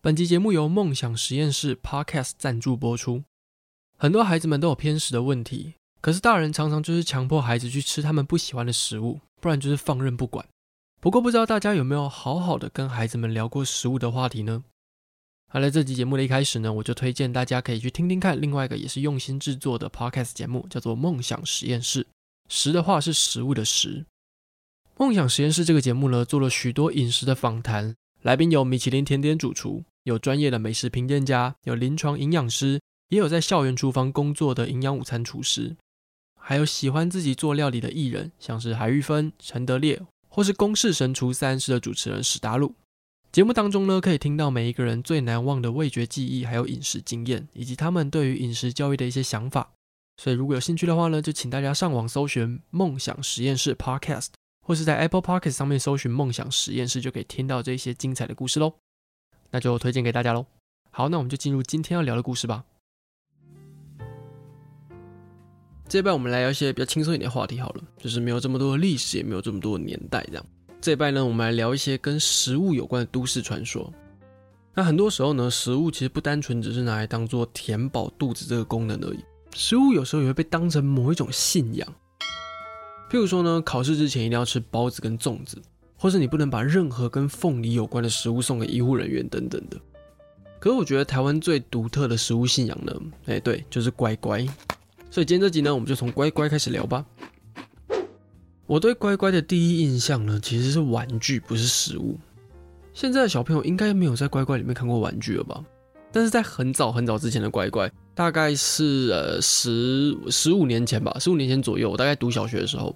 本集节目由梦想实验室 Podcast 赞助播出。很多孩子们都有偏食的问题，可是大人常常就是强迫孩子去吃他们不喜欢的食物，不然就是放任不管。不过不知道大家有没有好好的跟孩子们聊过食物的话题呢？好了，这集节目的一开始呢，我就推荐大家可以去听听看另外一个也是用心制作的 Podcast 节目，叫做《梦想实验室》。食的话是食物的食。梦想实验室这个节目呢，做了许多饮食的访谈，来宾有米其林甜点主厨，有专业的美食评鉴家，有临床营养师，也有在校园厨房工作的营养午餐厨师，还有喜欢自己做料理的艺人，像是海玉芬、陈德烈，或是公视神厨三师的主持人史达鲁。节目当中呢，可以听到每一个人最难忘的味觉记忆，还有饮食经验，以及他们对于饮食教育的一些想法。所以如果有兴趣的话呢，就请大家上网搜寻“梦想实验室 Podcast”。或是在 Apple Podcast 上面搜寻“梦想实验室”，就可以听到这些精彩的故事喽。那就推荐给大家喽。好，那我们就进入今天要聊的故事吧。这一半我们来聊一些比较轻松一点的话题好了，就是没有这么多的历史，也没有这么多的年代这样。这一半呢，我们来聊一些跟食物有关的都市传说。那很多时候呢，食物其实不单纯只是拿来当做填饱肚子这个功能而已，食物有时候也会被当成某一种信仰。譬如说呢，考试之前一定要吃包子跟粽子，或是你不能把任何跟凤梨有关的食物送给医护人员等等的。可是我觉得台湾最独特的食物信仰呢，哎，对，就是乖乖。所以今天这集呢，我们就从乖乖开始聊吧。我对乖乖的第一印象呢，其实是玩具，不是食物。现在的小朋友应该没有在乖乖里面看过玩具了吧？但是在很早很早之前的乖乖。大概是呃十十五年前吧，十五年前左右，我大概读小学的时候，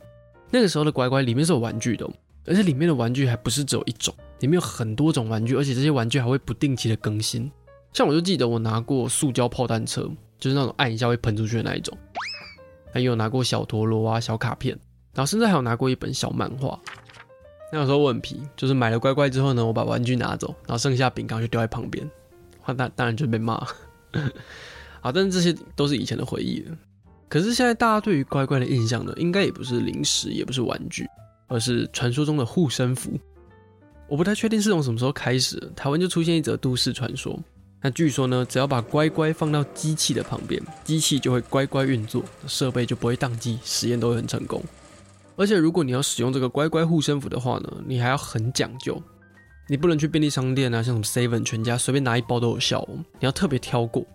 那个时候的乖乖里面是有玩具的，而且里面的玩具还不是只有一种，里面有很多种玩具，而且这些玩具还会不定期的更新。像我就记得我拿过塑胶炮弹车，就是那种按一下会喷出去的那一种，还有拿过小陀螺啊、小卡片，然后甚至还有拿过一本小漫画。那个时候我很皮，就是买了乖乖之后呢，我把玩具拿走，然后剩下饼干就丢在旁边，当当然就被骂。啊，但是这些都是以前的回忆了。可是现在大家对于乖乖的印象呢，应该也不是零食，也不是玩具，而是传说中的护身符。我不太确定是从什么时候开始，台湾就出现一则都市传说。那据说呢，只要把乖乖放到机器的旁边，机器就会乖乖运作，设备就不会宕机，实验都会很成功。而且如果你要使用这个乖乖护身符的话呢，你还要很讲究，你不能去便利商店啊，像什么 Seven、全家随便拿一包都有效哦，你要特别挑过。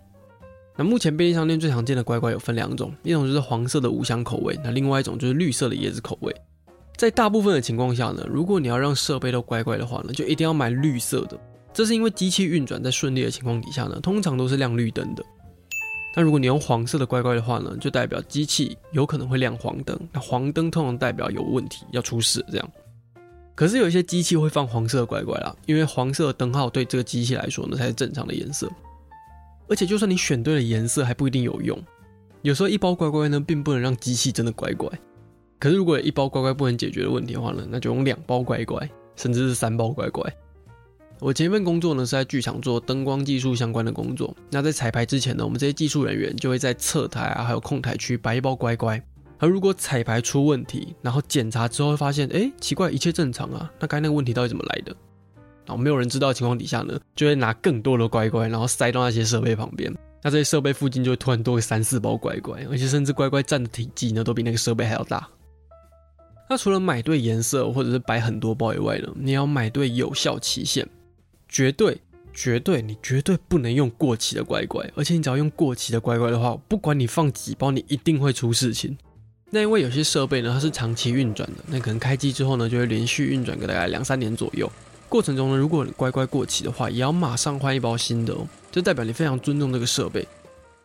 那目前便利商店最常见的乖乖有分两种，一种就是黄色的五香口味，那另外一种就是绿色的椰子口味。在大部分的情况下呢，如果你要让设备都乖乖的话呢，就一定要买绿色的。这是因为机器运转在顺利的情况底下呢，通常都是亮绿灯的。但如果你用黄色的乖乖的话呢，就代表机器有可能会亮黄灯。那黄灯通常代表有问题，要出事这样。可是有一些机器会放黄色的乖乖啦，因为黄色的灯号对这个机器来说呢，才是正常的颜色。而且，就算你选对了颜色，还不一定有用。有时候一包乖乖呢，并不能让机器真的乖乖。可是，如果一包乖乖不能解决的问题的话呢，那就用两包乖乖，甚至是三包乖乖。我前一份工作呢，是在剧场做灯光技术相关的工作。那在彩排之前呢，我们这些技术人员就会在侧台啊，还有控台区摆一包乖乖。而如果彩排出问题，然后检查之后会发现，哎，奇怪，一切正常啊，那该那个问题到底怎么来的？然后没有人知道的情况底下呢，就会拿更多的乖乖，然后塞到那些设备旁边。那这些设备附近就会突然多个三四包乖乖，而且甚至乖乖占的体积呢，都比那个设备还要大。那除了买对颜色或者是摆很多包以外呢，你要买对有效期限，绝对绝对你绝对不能用过期的乖乖。而且你只要用过期的乖乖的话，不管你放几包，你一定会出事情。那因为有些设备呢，它是长期运转的，那可能开机之后呢，就会连续运转个大概两三年左右。过程中呢，如果你乖乖过期的话，也要马上换一包新的哦，就代表你非常尊重这个设备。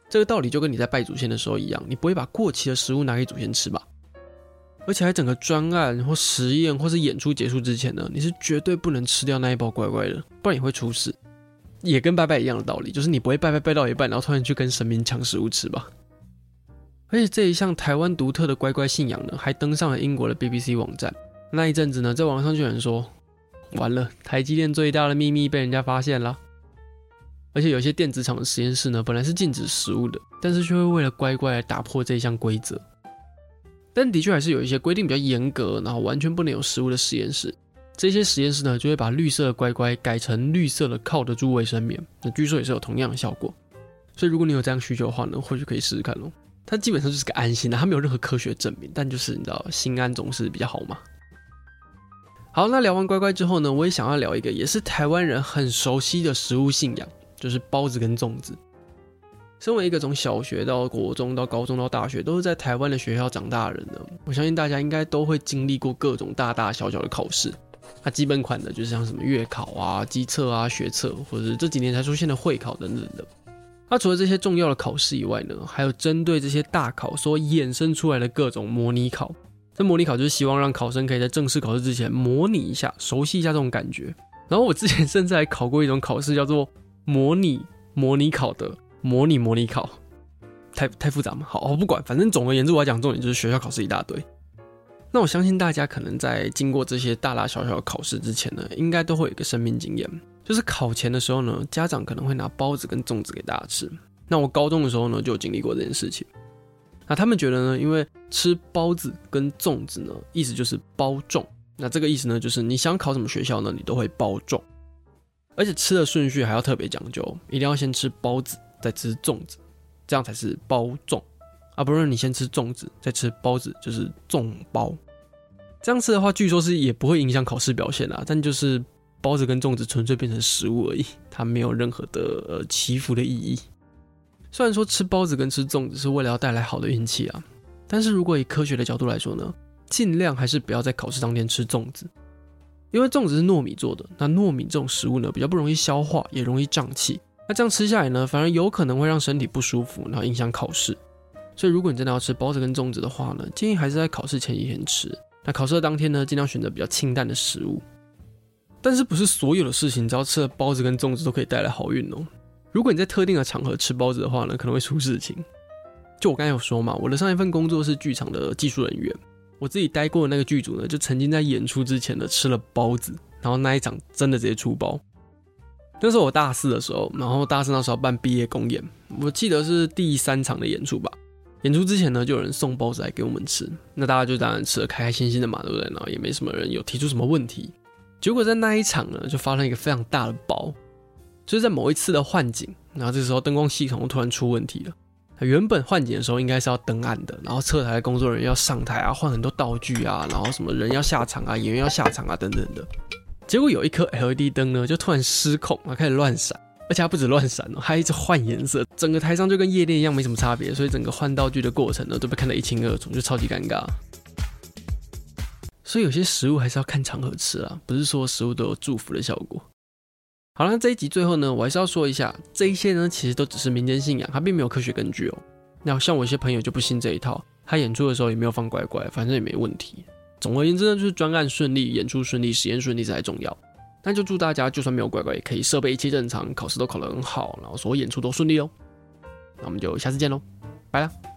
这个道理就跟你在拜祖先的时候一样，你不会把过期的食物拿给祖先吃吧？而且还整个专案或实验或是演出结束之前呢，你是绝对不能吃掉那一包乖乖的，不然你会出事。也跟拜拜一样的道理，就是你不会拜拜拜到一半，然后突然去跟神明抢食物吃吧？而且这一项台湾独特的乖乖信仰呢，还登上了英国的 BBC 网站。那一阵子呢，在网上就有人说。完了，台积电最大的秘密被人家发现了。而且有些电子厂的实验室呢，本来是禁止食物的，但是却会为了乖乖来打破这一项规则。但的确还是有一些规定比较严格，然后完全不能有食物的实验室。这些实验室呢，就会把绿色的乖乖改成绿色的靠得住卫生棉，那据说也是有同样的效果。所以如果你有这样需求的话呢，或许可以试试看喽。它基本上就是个安心的，它没有任何科学证明，但就是你知道，心安总是比较好嘛。好，那聊完乖乖之后呢，我也想要聊一个也是台湾人很熟悉的食物信仰，就是包子跟粽子。身为一个从小学到国中到高中到大学都是在台湾的学校长大的人呢，我相信大家应该都会经历过各种大大小小的考试。那基本款的就是像什么月考啊、机测啊、学测，或者是这几年才出现的会考等等的。那除了这些重要的考试以外呢，还有针对这些大考所衍生出来的各种模拟考。这模拟考就是希望让考生可以在正式考试之前模拟一下，熟悉一下这种感觉。然后我之前 甚至还考过一种考试，叫做模拟模拟考的。模拟模拟考，太太复杂嘛？好，我不管，反正总而言之，我要讲重点就是学校考试一大堆。那我相信大家可能在经过这些大大小小的考试之前呢，应该都会有一个生命经验，就是考前的时候呢，家长可能会拿包子跟粽子给大家吃。那我高中的时候呢，就经历过这件事情。那他们觉得呢，因为吃包子跟粽子呢，意思就是包粽。那这个意思呢，就是你想考什么学校呢，你都会包中。而且吃的顺序还要特别讲究，一定要先吃包子。再吃粽子，这样才是包粽啊！不是你先吃粽子再吃包子，就是粽包。这样吃的话，据说是也不会影响考试表现啦。但就是包子跟粽子纯粹变成食物而已，它没有任何的呃祈福的意义。虽然说吃包子跟吃粽子是为了要带来好的运气啊，但是如果以科学的角度来说呢，尽量还是不要在考试当天吃粽子，因为粽子是糯米做的，那糯米这种食物呢，比较不容易消化，也容易胀气。那这样吃下来呢，反而有可能会让身体不舒服，然后影响考试。所以如果你真的要吃包子跟粽子的话呢，建议还是在考试前一天吃。那考试的当天呢，尽量选择比较清淡的食物。但是不是所有的事情，只要吃了包子跟粽子都可以带来好运哦。如果你在特定的场合吃包子的话呢，可能会出事情。就我刚才有说嘛，我的上一份工作是剧场的技术人员，我自己待过的那个剧组呢，就曾经在演出之前呢吃了包子，然后那一场真的直接出包。那是我大四的时候，然后大四那时候办毕业公演，我记得是第三场的演出吧。演出之前呢，就有人送包子来给我们吃，那大家就当然吃得开开心心的嘛，对不对？然后也没什么人有提出什么问题。结果在那一场呢，就发生一个非常大的包，就是在某一次的换景，然后这时候灯光系统突然出问题了。原本换景的时候应该是要登岸的，然后侧台的工作人员要上台啊，换很多道具啊，然后什么人要下场啊，演员要下场啊，等等的。结果有一颗 LED 灯呢，就突然失控，然后开始乱闪，而且它不止乱闪哦，还一直换颜色，整个台上就跟夜店一样，没什么差别，所以整个换道具的过程呢，都被看得一清二楚，就超级尴尬。所以有些食物还是要看场合吃啊，不是说食物都有祝福的效果。好了，这一集最后呢，我还是要说一下，这一些呢，其实都只是民间信仰，它并没有科学根据哦。那像我一些朋友就不信这一套，他演出的时候也没有放乖乖，反正也没问题。总而言之呢，就是专案顺利，演出顺利，实验顺利才重要。那就祝大家，就算没有乖乖，也可以设备一切正常，考试都考得很好，然后所有演出都顺利哦。那我们就下次见喽，拜了。